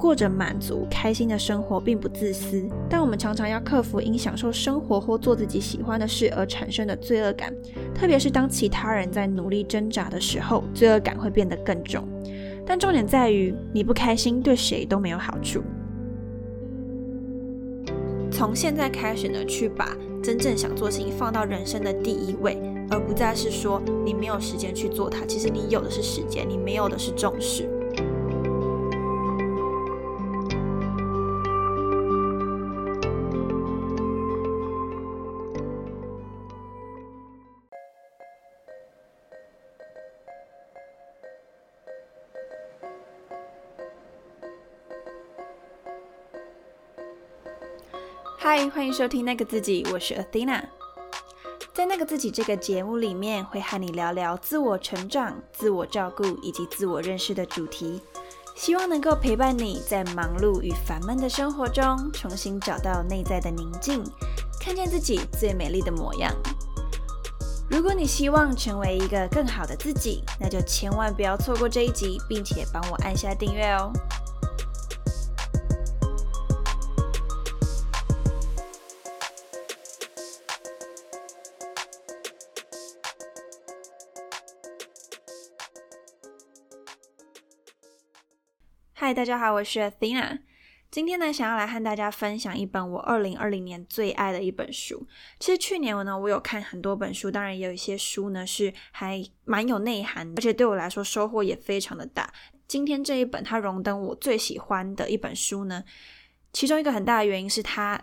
过着满足、开心的生活并不自私，但我们常常要克服因享受生活或做自己喜欢的事而产生的罪恶感，特别是当其他人在努力挣扎的时候，罪恶感会变得更重。但重点在于，你不开心对谁都没有好处。从现在开始呢，去把真正想做事情放到人生的第一位，而不再是说你没有时间去做它。其实你有的是时间，你没有的是重视。嗨，欢迎收听那个自己，我是 Athena。在那个自己这个节目里面，会和你聊聊自我成长、自我照顾以及自我认识的主题，希望能够陪伴你在忙碌与烦闷的生活中，重新找到内在的宁静，看见自己最美丽的模样。如果你希望成为一个更好的自己，那就千万不要错过这一集，并且帮我按下订阅哦。嗨，大家好，我是 Athena。今天呢，想要来和大家分享一本我二零二零年最爱的一本书。其实去年我呢，我有看很多本书，当然也有一些书呢是还蛮有内涵，而且对我来说收获也非常的大。今天这一本它荣登我最喜欢的一本书呢，其中一个很大的原因是它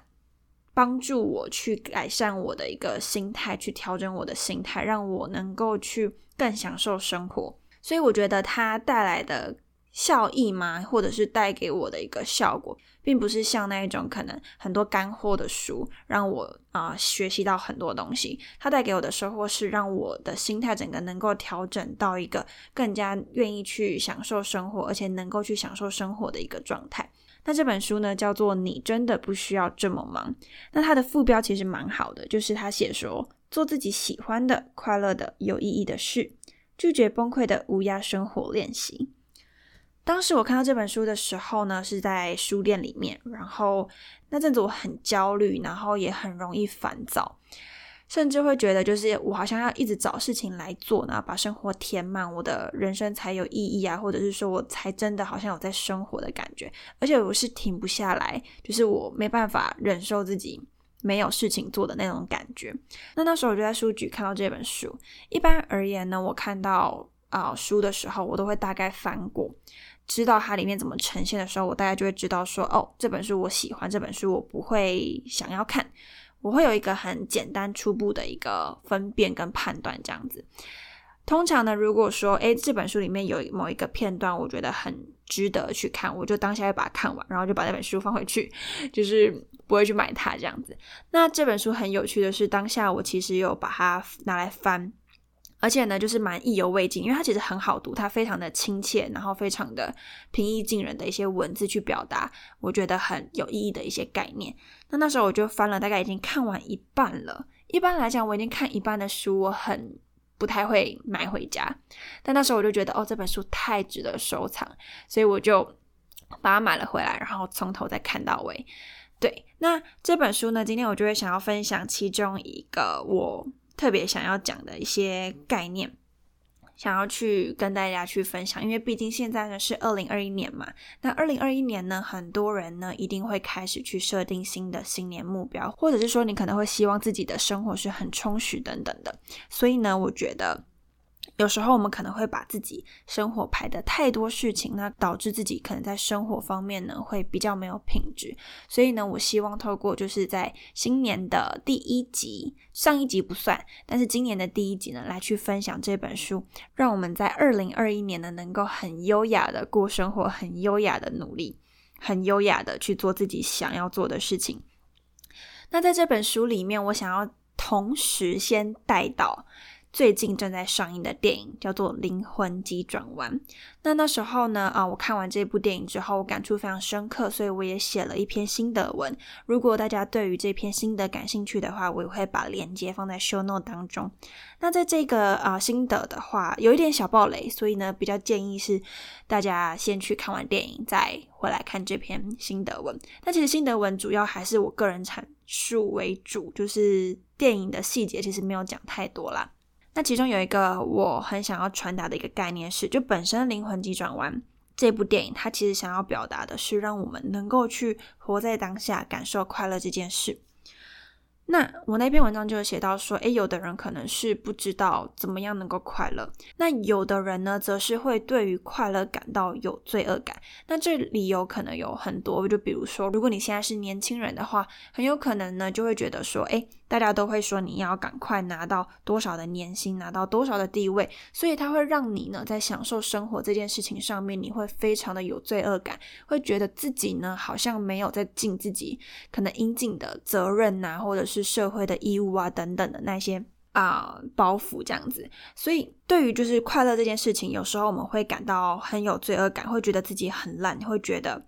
帮助我去改善我的一个心态，去调整我的心态，让我能够去更享受生活。所以我觉得它带来的。效益吗？或者是带给我的一个效果，并不是像那一种可能很多干货的书让我啊学习到很多东西。它带给我的收获是让我的心态整个能够调整到一个更加愿意去享受生活，而且能够去享受生活的一个状态。那这本书呢，叫做《你真的不需要这么忙》。那它的副标其实蛮好的，就是他写说做自己喜欢的、快乐的、有意义的事，拒绝崩溃的无压生活练习。当时我看到这本书的时候呢，是在书店里面，然后那阵子我很焦虑，然后也很容易烦躁，甚至会觉得就是我好像要一直找事情来做，然后把生活填满，我的人生才有意义啊，或者是说我才真的好像有在生活的感觉，而且我是停不下来，就是我没办法忍受自己没有事情做的那种感觉。那那时候我就在书局看到这本书，一般而言呢，我看到啊书的时候，我都会大概翻过。知道它里面怎么呈现的时候，我大概就会知道说，哦，这本书我喜欢，这本书我不会想要看，我会有一个很简单初步的一个分辨跟判断这样子。通常呢，如果说，诶，这本书里面有某一个片段，我觉得很值得去看，我就当下要把它看完，然后就把那本书放回去，就是不会去买它这样子。那这本书很有趣的是，当下我其实有把它拿来翻。而且呢，就是蛮意犹未尽，因为它其实很好读，它非常的亲切，然后非常的平易近人的一些文字去表达，我觉得很有意义的一些概念。那那时候我就翻了，大概已经看完一半了。一般来讲，我已经看一半的书，我很不太会买回家。但那时候我就觉得，哦，这本书太值得收藏，所以我就把它买了回来，然后从头再看到尾。对，那这本书呢，今天我就会想要分享其中一个我。特别想要讲的一些概念，想要去跟大家去分享，因为毕竟现在呢是二零二一年嘛，那二零二一年呢，很多人呢一定会开始去设定新的新年目标，或者是说你可能会希望自己的生活是很充实等等的，所以呢，我觉得。有时候我们可能会把自己生活排的太多事情，那导致自己可能在生活方面呢会比较没有品质。所以呢，我希望透过就是在新年的第一集，上一集不算，但是今年的第一集呢，来去分享这本书，让我们在二零二一年呢能够很优雅的过生活，很优雅的努力，很优雅的去做自己想要做的事情。那在这本书里面，我想要同时先带到。最近正在上映的电影，叫做《灵魂急转弯》。那那时候呢，啊，我看完这部电影之后，我感触非常深刻，所以我也写了一篇心得文。如果大家对于这篇心得感兴趣的话，我也会把链接放在 show note 当中。那在这个啊心得的话，有一点小暴雷，所以呢，比较建议是大家先去看完电影，再回来看这篇心得文。那其实心得文主要还是我个人阐述为主，就是电影的细节其实没有讲太多啦。那其中有一个我很想要传达的一个概念是，就本身《灵魂急转弯》这部电影，它其实想要表达的是让我们能够去活在当下，感受快乐这件事。那我那篇文章就写到说，诶，有的人可能是不知道怎么样能够快乐，那有的人呢，则是会对于快乐感到有罪恶感。那这理由可能有很多，就比如说，如果你现在是年轻人的话，很有可能呢，就会觉得说，诶，大家都会说你要赶快拿到多少的年薪，拿到多少的地位，所以它会让你呢在享受生活这件事情上面，你会非常的有罪恶感，会觉得自己呢好像没有在尽自己可能应尽的责任呐，或者是社会的义务啊等等的那些啊包袱这样子。所以对于就是快乐这件事情，有时候我们会感到很有罪恶感，会觉得自己很烂，会觉得。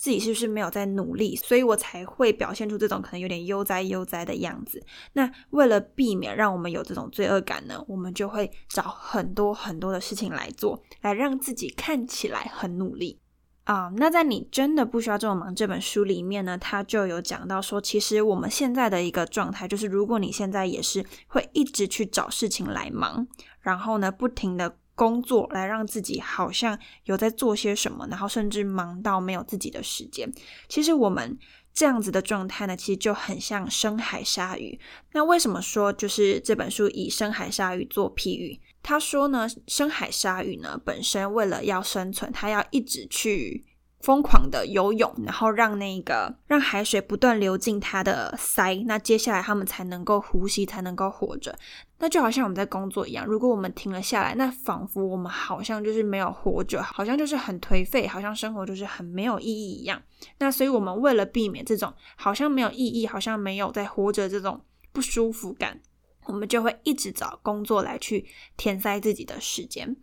自己是不是没有在努力，所以我才会表现出这种可能有点悠哉悠哉的样子。那为了避免让我们有这种罪恶感呢，我们就会找很多很多的事情来做，来让自己看起来很努力啊。那在你真的不需要这么忙这本书里面呢，他就有讲到说，其实我们现在的一个状态就是，如果你现在也是会一直去找事情来忙，然后呢，不停的。工作来让自己好像有在做些什么，然后甚至忙到没有自己的时间。其实我们这样子的状态呢，其实就很像深海鲨鱼。那为什么说就是这本书以深海鲨鱼做譬喻？他说呢，深海鲨鱼呢本身为了要生存，它要一直去。疯狂的游泳，然后让那个让海水不断流进它的鳃，那接下来他们才能够呼吸，才能够活着。那就好像我们在工作一样，如果我们停了下来，那仿佛我们好像就是没有活着，好像就是很颓废，好像生活就是很没有意义一样。那所以我们为了避免这种好像没有意义，好像没有在活着这种不舒服感，我们就会一直找工作来去填塞自己的时间。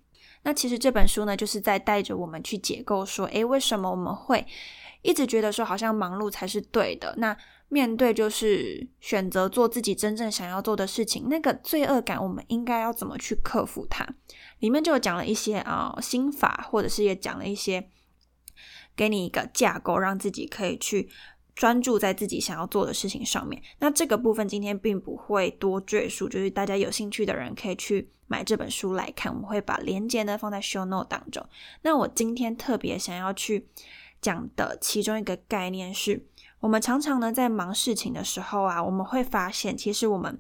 那其实这本书呢，就是在带着我们去解构，说，诶，为什么我们会一直觉得说，好像忙碌才是对的？那面对就是选择做自己真正想要做的事情，那个罪恶感，我们应该要怎么去克服它？里面就讲了一些啊心法，或者是也讲了一些，给你一个架构，让自己可以去。专注在自己想要做的事情上面。那这个部分今天并不会多赘述，就是大家有兴趣的人可以去买这本书来看。我们会把链接呢放在 show note 当中。那我今天特别想要去讲的其中一个概念是，我们常常呢在忙事情的时候啊，我们会发现，其实我们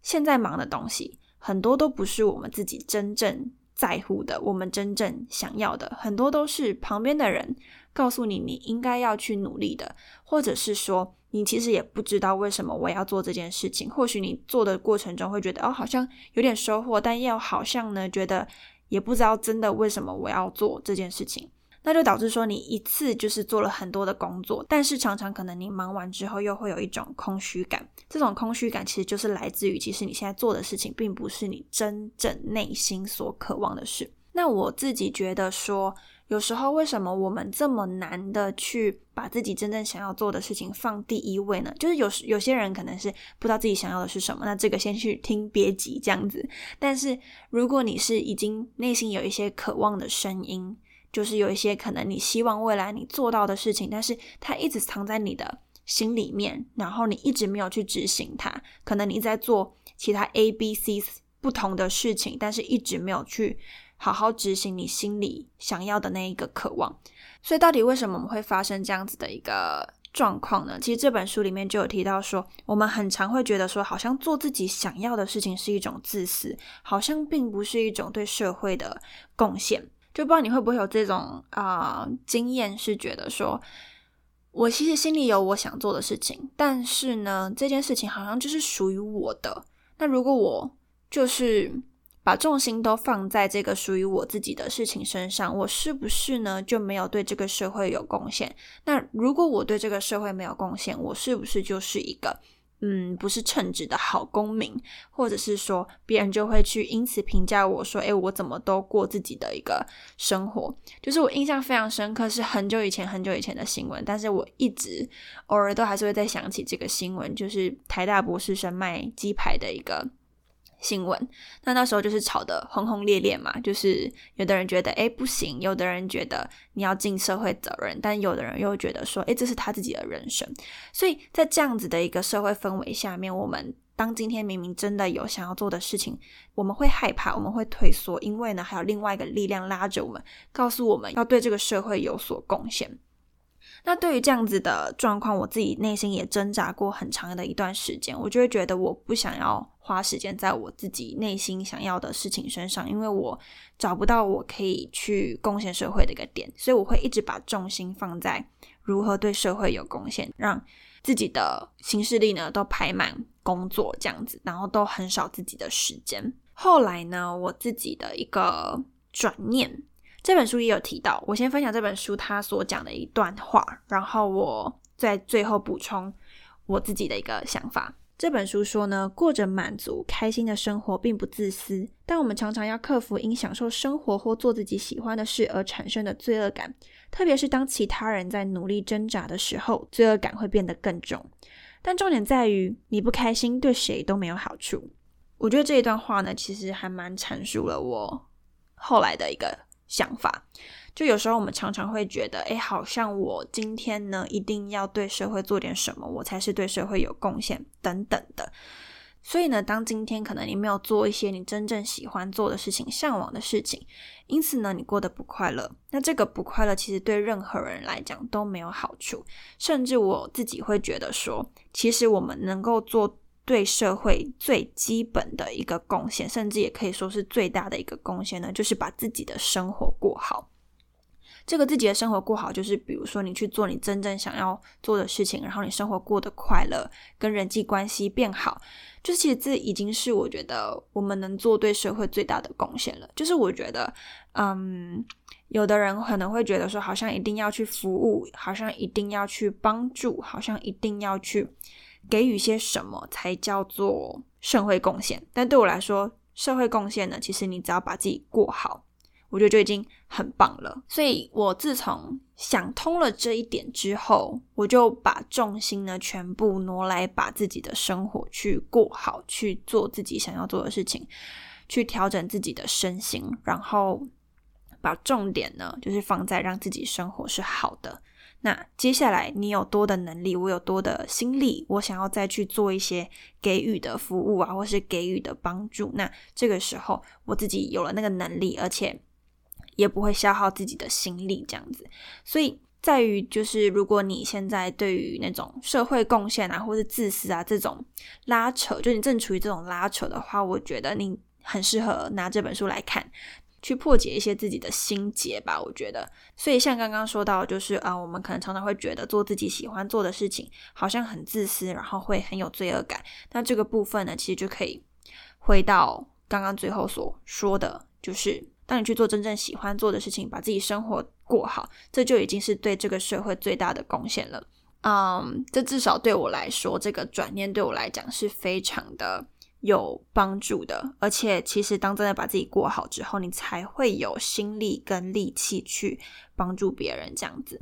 现在忙的东西很多都不是我们自己真正在乎的，我们真正想要的，很多都是旁边的人。告诉你你应该要去努力的，或者是说你其实也不知道为什么我要做这件事情。或许你做的过程中会觉得哦，好像有点收获，但又好像呢觉得也不知道真的为什么我要做这件事情。那就导致说你一次就是做了很多的工作，但是常常可能你忙完之后又会有一种空虚感。这种空虚感其实就是来自于其实你现在做的事情并不是你真正内心所渴望的事。那我自己觉得说。有时候，为什么我们这么难的去把自己真正想要做的事情放第一位呢？就是有有些人可能是不知道自己想要的是什么，那这个先去听，别急这样子。但是如果你是已经内心有一些渴望的声音，就是有一些可能你希望未来你做到的事情，但是它一直藏在你的心里面，然后你一直没有去执行它，可能你在做其他 A、B、C 不同的事情，但是一直没有去。好好执行你心里想要的那一个渴望，所以到底为什么我们会发生这样子的一个状况呢？其实这本书里面就有提到说，我们很常会觉得说，好像做自己想要的事情是一种自私，好像并不是一种对社会的贡献。就不知道你会不会有这种啊经验，是觉得说，我其实心里有我想做的事情，但是呢，这件事情好像就是属于我的。那如果我就是。把重心都放在这个属于我自己的事情身上，我是不是呢就没有对这个社会有贡献？那如果我对这个社会没有贡献，我是不是就是一个嗯，不是称职的好公民，或者是说别人就会去因此评价我说，诶，我怎么都过自己的一个生活？就是我印象非常深刻，是很久以前很久以前的新闻，但是我一直偶尔都还是会再想起这个新闻，就是台大博士生卖鸡排的一个。新闻，那那时候就是吵得轰轰烈烈嘛，就是有的人觉得哎不行，有的人觉得你要尽社会责任，但有的人又觉得说哎这是他自己的人生，所以在这样子的一个社会氛围下面，我们当今天明明真的有想要做的事情，我们会害怕，我们会退缩，因为呢还有另外一个力量拉着我们，告诉我们要对这个社会有所贡献。那对于这样子的状况，我自己内心也挣扎过很长的一段时间，我就会觉得我不想要花时间在我自己内心想要的事情身上，因为我找不到我可以去贡献社会的一个点，所以我会一直把重心放在如何对社会有贡献，让自己的行事力呢都排满工作这样子，然后都很少自己的时间。后来呢，我自己的一个转念。这本书也有提到，我先分享这本书他所讲的一段话，然后我在最后补充我自己的一个想法。这本书说呢，过着满足、开心的生活并不自私，但我们常常要克服因享受生活或做自己喜欢的事而产生的罪恶感，特别是当其他人在努力挣扎的时候，罪恶感会变得更重。但重点在于，你不开心对谁都没有好处。我觉得这一段话呢，其实还蛮阐述了我后来的一个。想法，就有时候我们常常会觉得，哎，好像我今天呢一定要对社会做点什么，我才是对社会有贡献等等的。所以呢，当今天可能你没有做一些你真正喜欢做的事情、向往的事情，因此呢，你过得不快乐。那这个不快乐其实对任何人来讲都没有好处，甚至我自己会觉得说，其实我们能够做。对社会最基本的一个贡献，甚至也可以说是最大的一个贡献呢，就是把自己的生活过好。这个自己的生活过好，就是比如说你去做你真正想要做的事情，然后你生活过得快乐，跟人际关系变好，就是其实这已经是我觉得我们能做对社会最大的贡献了。就是我觉得，嗯，有的人可能会觉得说，好像一定要去服务，好像一定要去帮助，好像一定要去。给予些什么才叫做社会贡献？但对我来说，社会贡献呢，其实你只要把自己过好，我觉得就已经很棒了。所以我自从想通了这一点之后，我就把重心呢全部挪来把自己的生活去过好，去做自己想要做的事情，去调整自己的身心，然后把重点呢就是放在让自己生活是好的。那接下来你有多的能力，我有多的心力，我想要再去做一些给予的服务啊，或是给予的帮助。那这个时候我自己有了那个能力，而且也不会消耗自己的心力，这样子。所以在于就是，如果你现在对于那种社会贡献啊，或是自私啊这种拉扯，就你正处于这种拉扯的话，我觉得你很适合拿这本书来看。去破解一些自己的心结吧，我觉得。所以像刚刚说到，就是啊，我们可能常常会觉得做自己喜欢做的事情，好像很自私，然后会很有罪恶感。那这个部分呢，其实就可以回到刚刚最后所说的，就是当你去做真正喜欢做的事情，把自己生活过好，这就已经是对这个社会最大的贡献了。嗯，这至少对我来说，这个转念对我来讲是非常的。有帮助的，而且其实当真的把自己过好之后，你才会有心力跟力气去帮助别人，这样子。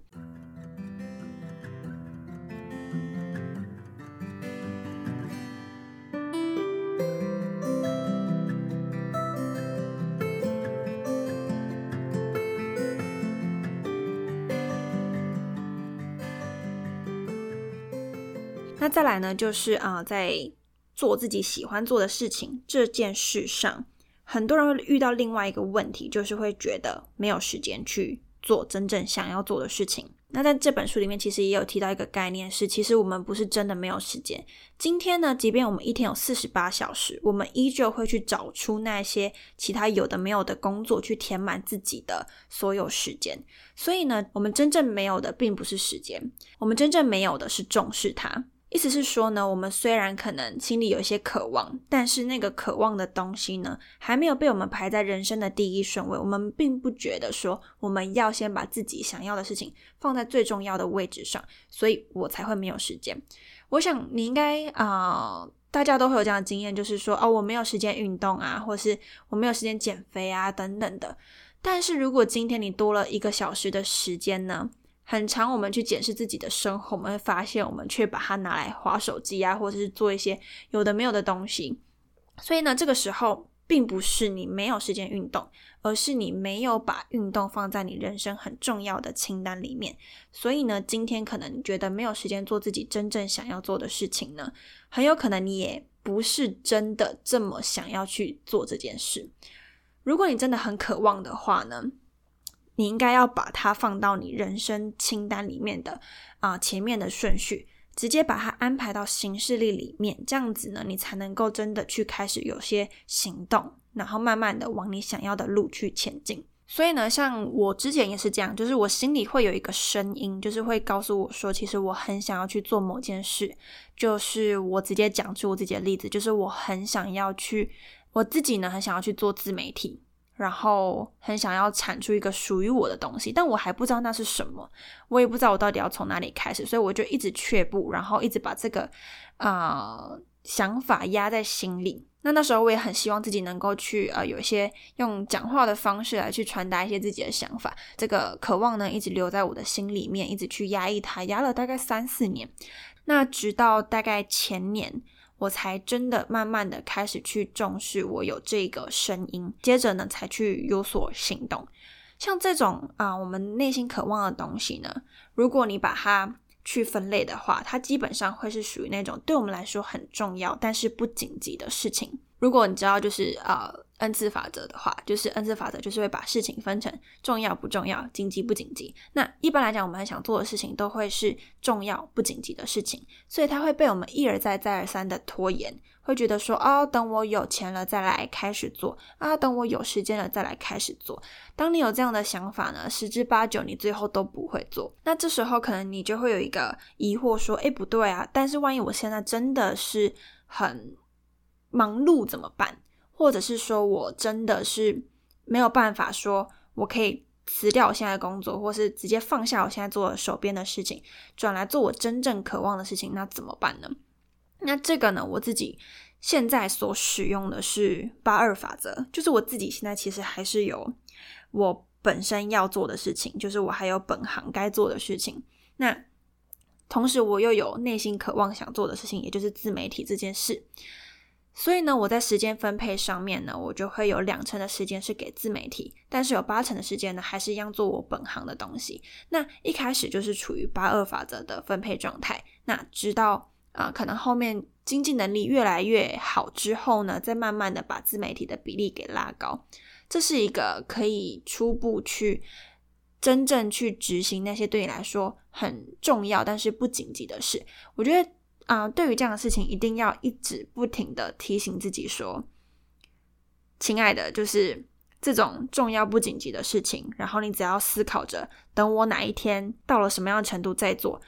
那再来呢，就是啊，在。做自己喜欢做的事情这件事上，很多人会遇到另外一个问题，就是会觉得没有时间去做真正想要做的事情。那在这本书里面，其实也有提到一个概念，是其实我们不是真的没有时间。今天呢，即便我们一天有四十八小时，我们依旧会去找出那些其他有的没有的工作，去填满自己的所有时间。所以呢，我们真正没有的并不是时间，我们真正没有的是重视它。意思是说呢，我们虽然可能心里有一些渴望，但是那个渴望的东西呢，还没有被我们排在人生的第一顺位。我们并不觉得说我们要先把自己想要的事情放在最重要的位置上，所以我才会没有时间。我想你应该啊，大家都会有这样的经验，就是说哦，我没有时间运动啊，或是我没有时间减肥啊，等等的。但是如果今天你多了一个小时的时间呢？很长，我们去检视自己的生活，我们会发现，我们却把它拿来划手机啊，或者是做一些有的没有的东西。所以呢，这个时候并不是你没有时间运动，而是你没有把运动放在你人生很重要的清单里面。所以呢，今天可能你觉得没有时间做自己真正想要做的事情呢，很有可能你也不是真的这么想要去做这件事。如果你真的很渴望的话呢？你应该要把它放到你人生清单里面的啊前面的顺序，直接把它安排到行事历里面，这样子呢，你才能够真的去开始有些行动，然后慢慢的往你想要的路去前进。所以呢，像我之前也是这样，就是我心里会有一个声音，就是会告诉我说，其实我很想要去做某件事。就是我直接讲出我自己的例子，就是我很想要去，我自己呢很想要去做自媒体。然后很想要产出一个属于我的东西，但我还不知道那是什么，我也不知道我到底要从哪里开始，所以我就一直却步，然后一直把这个啊想法压在心里。那那时候我也很希望自己能够去呃有一些用讲话的方式来去传达一些自己的想法，这个渴望呢一直留在我的心里面，一直去压抑它，压了大概三四年。那直到大概前年。我才真的慢慢的开始去重视我有这个声音，接着呢才去有所行动。像这种啊，我们内心渴望的东西呢，如果你把它去分类的话，它基本上会是属于那种对我们来说很重要，但是不紧急的事情。如果你知道，就是呃。N 次法则的话，就是 N 次法则就是会把事情分成重要不重要、紧急不紧急。那一般来讲，我们很想做的事情都会是重要不紧急的事情，所以它会被我们一而再、再而三的拖延，会觉得说哦，等我有钱了再来开始做啊，等我有时间了再来开始做。当你有这样的想法呢，十之八九你最后都不会做。那这时候可能你就会有一个疑惑说，哎，不对啊，但是万一我现在真的是很忙碌怎么办？或者是说我真的是没有办法说，我可以辞掉我现在的工作，或是直接放下我现在做手边的事情，转来做我真正渴望的事情，那怎么办呢？那这个呢，我自己现在所使用的是八二法则，就是我自己现在其实还是有我本身要做的事情，就是我还有本行该做的事情，那同时我又有内心渴望想做的事情，也就是自媒体这件事。所以呢，我在时间分配上面呢，我就会有两成的时间是给自媒体，但是有八成的时间呢，还是一样做我本行的东西。那一开始就是处于八二法则的分配状态，那直到啊，可能后面经济能力越来越好之后呢，再慢慢的把自媒体的比例给拉高。这是一个可以初步去真正去执行那些对你来说很重要但是不紧急的事。我觉得。啊，对于这样的事情，一定要一直不停的提醒自己说：“亲爱的，就是这种重要不紧急的事情，然后你只要思考着，等我哪一天到了什么样的程度再做。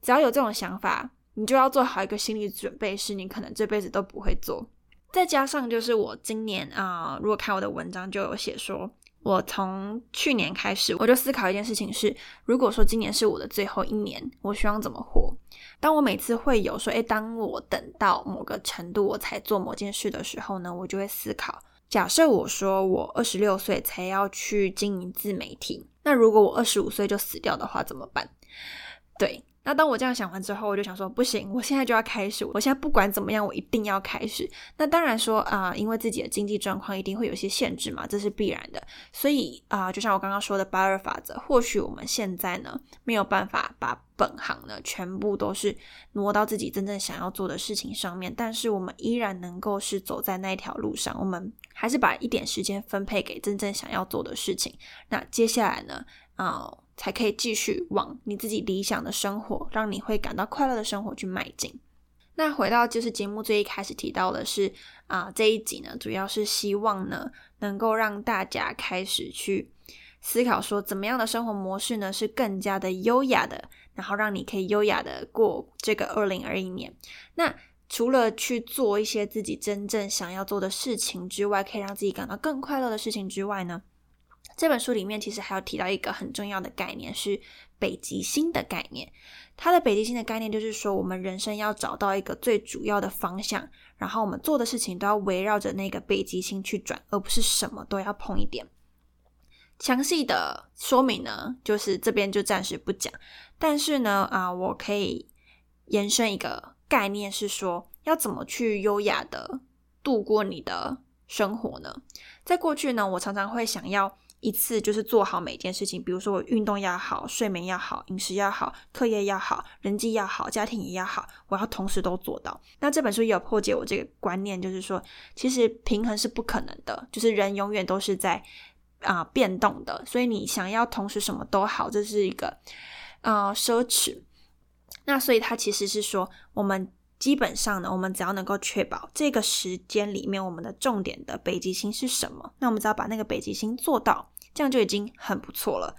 只要有这种想法，你就要做好一个心理准备，是你可能这辈子都不会做。再加上就是我今年啊，如果看我的文章就有写说。”我从去年开始，我就思考一件事情是：如果说今年是我的最后一年，我希望怎么活？当我每次会有说，诶，当我等到某个程度我才做某件事的时候呢，我就会思考：假设我说我二十六岁才要去经营自媒体，那如果我二十五岁就死掉的话怎么办？对。那当我这样想完之后，我就想说，不行，我现在就要开始。我现在不管怎么样，我一定要开始。那当然说啊，因为自己的经济状况一定会有些限制嘛，这是必然的。所以啊，就像我刚刚说的八二法则，或许我们现在呢没有办法把本行呢全部都是挪到自己真正想要做的事情上面，但是我们依然能够是走在那一条路上。我们还是把一点时间分配给真正想要做的事情。那接下来呢，啊。才可以继续往你自己理想的生活，让你会感到快乐的生活去迈进。那回到就是节目最一开始提到的是啊，这一集呢，主要是希望呢能够让大家开始去思考说，怎么样的生活模式呢是更加的优雅的，然后让你可以优雅的过这个二零二一年。那除了去做一些自己真正想要做的事情之外，可以让自己感到更快乐的事情之外呢，这本书里面其实还有提到一个很重要的概念，是北极星的概念。它的北极星的概念就是说，我们人生要找到一个最主要的方向，然后我们做的事情都要围绕着那个北极星去转，而不是什么都要碰一点。详细的说明呢，就是这边就暂时不讲。但是呢，啊，我可以延伸一个概念，是说要怎么去优雅的度过你的生活呢？在过去呢，我常常会想要一次就是做好每件事情，比如说我运动要好，睡眠要好，饮食要好，课业要好，人际要好，家庭也要好，我要同时都做到。那这本书也有破解我这个观念，就是说，其实平衡是不可能的，就是人永远都是在。啊，变动的，所以你想要同时什么都好，这是一个呃奢侈。那所以它其实是说，我们基本上呢，我们只要能够确保这个时间里面我们的重点的北极星是什么，那我们只要把那个北极星做到，这样就已经很不错了。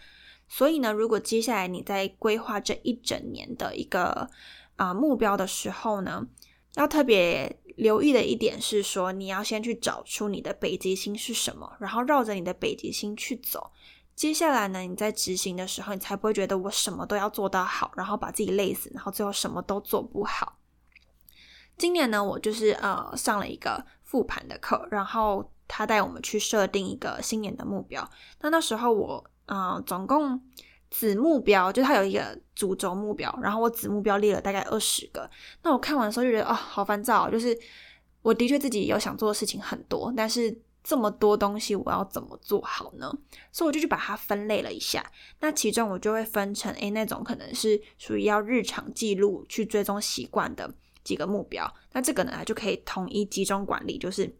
所以呢，如果接下来你在规划这一整年的一个啊目标的时候呢，要特别。留意的一点是说，你要先去找出你的北极星是什么，然后绕着你的北极星去走。接下来呢，你在执行的时候，你才不会觉得我什么都要做到好，然后把自己累死，然后最后什么都做不好。今年呢，我就是呃上了一个复盘的课，然后他带我们去设定一个新年的目标。那那时候我呃总共。子目标就他有一个主轴目标，然后我子目标列了大概二十个。那我看完的时候就觉得啊，好烦躁。就是我的确自己有想做的事情很多，但是这么多东西我要怎么做好呢？所以我就去把它分类了一下。那其中我就会分成诶那种可能是属于要日常记录去追踪习惯的几个目标。那这个呢就可以统一集中管理，就是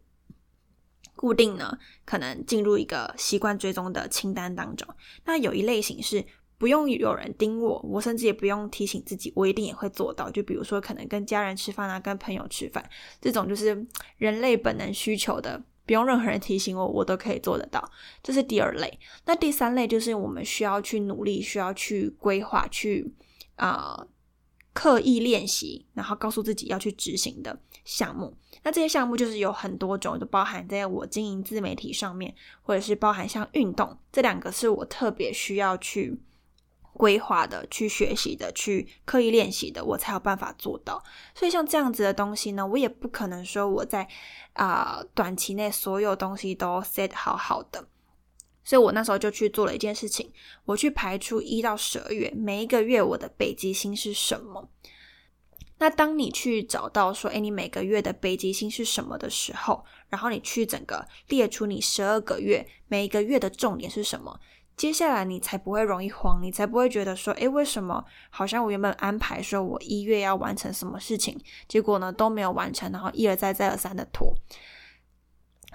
固定呢可能进入一个习惯追踪的清单当中。那有一类型是。不用有人盯我，我甚至也不用提醒自己，我一定也会做到。就比如说，可能跟家人吃饭啊，跟朋友吃饭，这种就是人类本能需求的，不用任何人提醒我，我都可以做得到。这是第二类。那第三类就是我们需要去努力，需要去规划，去啊刻意练习，然后告诉自己要去执行的项目。那这些项目就是有很多种，就包含在我经营自媒体上面，或者是包含像运动这两个，是我特别需要去。规划的、去学习的、去刻意练习的，我才有办法做到。所以像这样子的东西呢，我也不可能说我在啊短期内所有东西都 set 好好的。所以我那时候就去做了一件事情，我去排出一到十二月每一个月我的北极星是什么。那当你去找到说，哎，你每个月的北极星是什么的时候，然后你去整个列出你十二个月每一个月的重点是什么。接下来你才不会容易慌，你才不会觉得说，诶，为什么好像我原本安排说我一月要完成什么事情，结果呢都没有完成，然后一而再再而三的拖。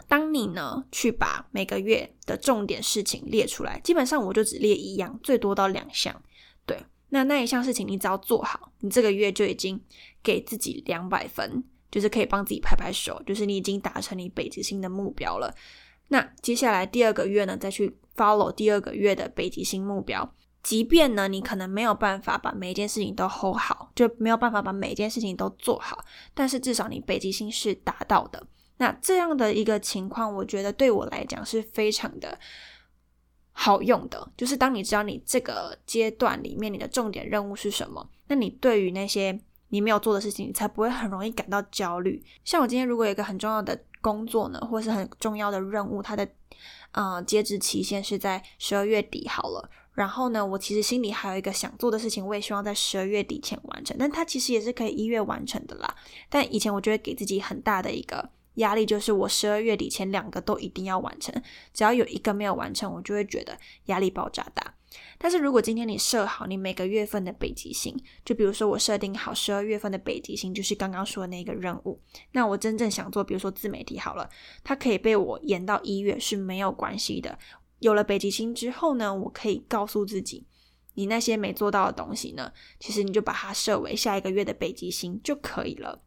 当你呢去把每个月的重点事情列出来，基本上我就只列一样，最多到两项。对，那那一项事情你只要做好，你这个月就已经给自己两百分，就是可以帮自己拍拍手，就是你已经达成你北极星的目标了。那接下来第二个月呢，再去 follow 第二个月的北极星目标。即便呢，你可能没有办法把每一件事情都 hold 好，就没有办法把每一件事情都做好，但是至少你北极星是达到的。那这样的一个情况，我觉得对我来讲是非常的好用的。就是当你知道你这个阶段里面你的重点任务是什么，那你对于那些你没有做的事情，你才不会很容易感到焦虑。像我今天如果有一个很重要的。工作呢，或是很重要的任务，它的呃截止期限是在十二月底好了。然后呢，我其实心里还有一个想做的事情，我也希望在十二月底前完成。但它其实也是可以一月完成的啦。但以前我就会给自己很大的一个压力，就是我十二月底前两个都一定要完成，只要有一个没有完成，我就会觉得压力爆炸大。但是如果今天你设好你每个月份的北极星，就比如说我设定好十二月份的北极星就是刚刚说的那个任务，那我真正想做，比如说自媒体好了，它可以被我延到一月是没有关系的。有了北极星之后呢，我可以告诉自己，你那些没做到的东西呢，其实你就把它设为下一个月的北极星就可以了。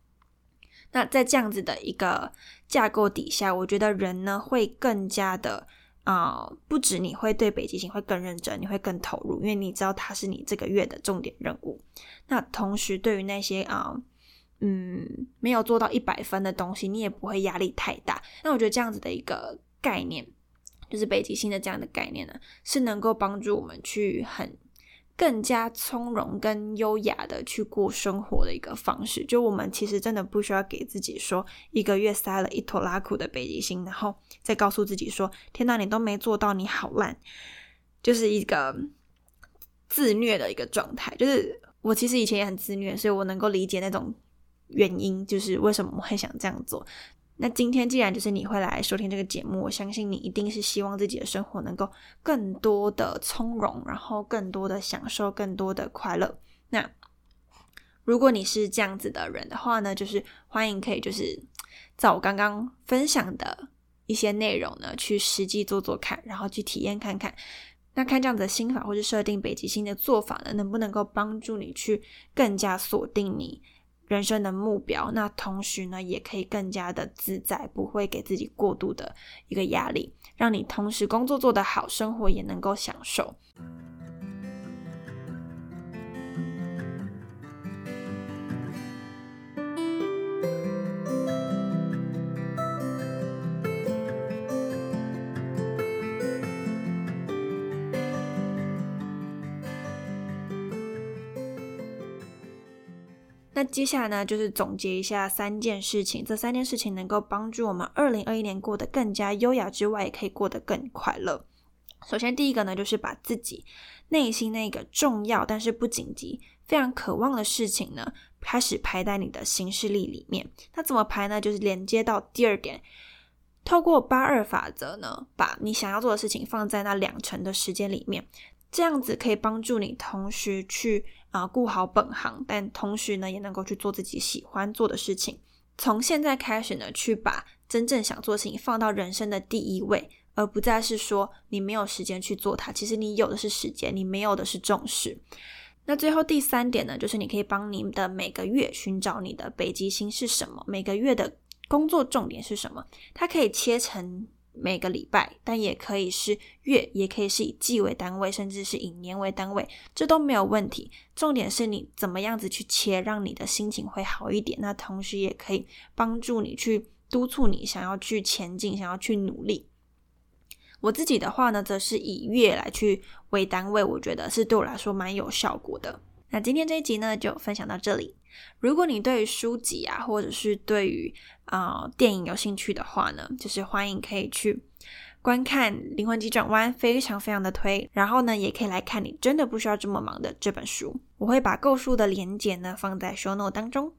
那在这样子的一个架构底下，我觉得人呢会更加的啊，不止你会对北极星会更认真，你会更投入，因为你知道它是你这个月的重点任务。那同时，对于那些啊，嗯，没有做到一百分的东西，你也不会压力太大。那我觉得这样子的一个概念，就是北极星的这样的概念呢，是能够帮助我们去很。更加从容跟优雅的去过生活的一个方式，就我们其实真的不需要给自己说一个月塞了一坨拉苦的北极星，然后再告诉自己说：“天哪，你都没做到，你好烂。”就是一个自虐的一个状态。就是我其实以前也很自虐，所以我能够理解那种原因，就是为什么我会想这样做。那今天既然就是你会来收听这个节目，我相信你一定是希望自己的生活能够更多的从容，然后更多的享受，更多的快乐。那如果你是这样子的人的话呢，就是欢迎可以就是照我刚刚分享的一些内容呢，去实际做做看，然后去体验看看。那看这样子的心法或是设定北极星的做法呢，能不能够帮助你去更加锁定你？人生的目标，那同时呢，也可以更加的自在，不会给自己过度的一个压力，让你同时工作做得好，生活也能够享受。那接下来呢，就是总结一下三件事情。这三件事情能够帮助我们二零二一年过得更加优雅之外，也可以过得更快乐。首先，第一个呢，就是把自己内心那个重要但是不紧急、非常渴望的事情呢，开始排在你的行事历里面。那怎么排呢？就是连接到第二点，透过八二法则呢，把你想要做的事情放在那两成的时间里面，这样子可以帮助你同时去。啊，顾好本行，但同时呢，也能够去做自己喜欢做的事情。从现在开始呢，去把真正想做的事情放到人生的第一位，而不再是说你没有时间去做它。其实你有的是时间，你没有的是重视。那最后第三点呢，就是你可以帮你的每个月寻找你的北极星是什么，每个月的工作重点是什么，它可以切成。每个礼拜，但也可以是月，也可以是以季为单位，甚至是以年为单位，这都没有问题。重点是你怎么样子去切，让你的心情会好一点。那同时也可以帮助你去督促你想要去前进，想要去努力。我自己的话呢，则是以月来去为单位，我觉得是对我来说蛮有效果的。那今天这一集呢，就分享到这里。如果你对于书籍啊，或者是对于啊电影有兴趣的话呢，就是欢迎可以去观看《灵魂急转弯》，非常非常的推。然后呢，也可以来看你真的不需要这么忙的这本书。我会把购书的链接呢放在 show note 当中。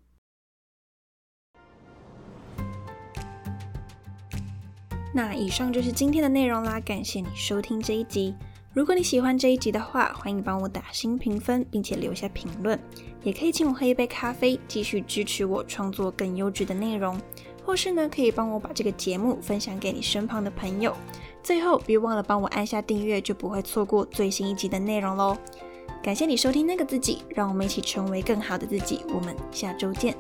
那以上就是今天的内容啦，感谢你收听这一集。如果你喜欢这一集的话，欢迎帮我打新评分，并且留下评论。也可以请我喝一杯咖啡，继续支持我创作更优质的内容。或是呢，可以帮我把这个节目分享给你身旁的朋友。最后，别忘了帮我按下订阅，就不会错过最新一集的内容喽。感谢你收听那个自己，让我们一起成为更好的自己。我们下周见。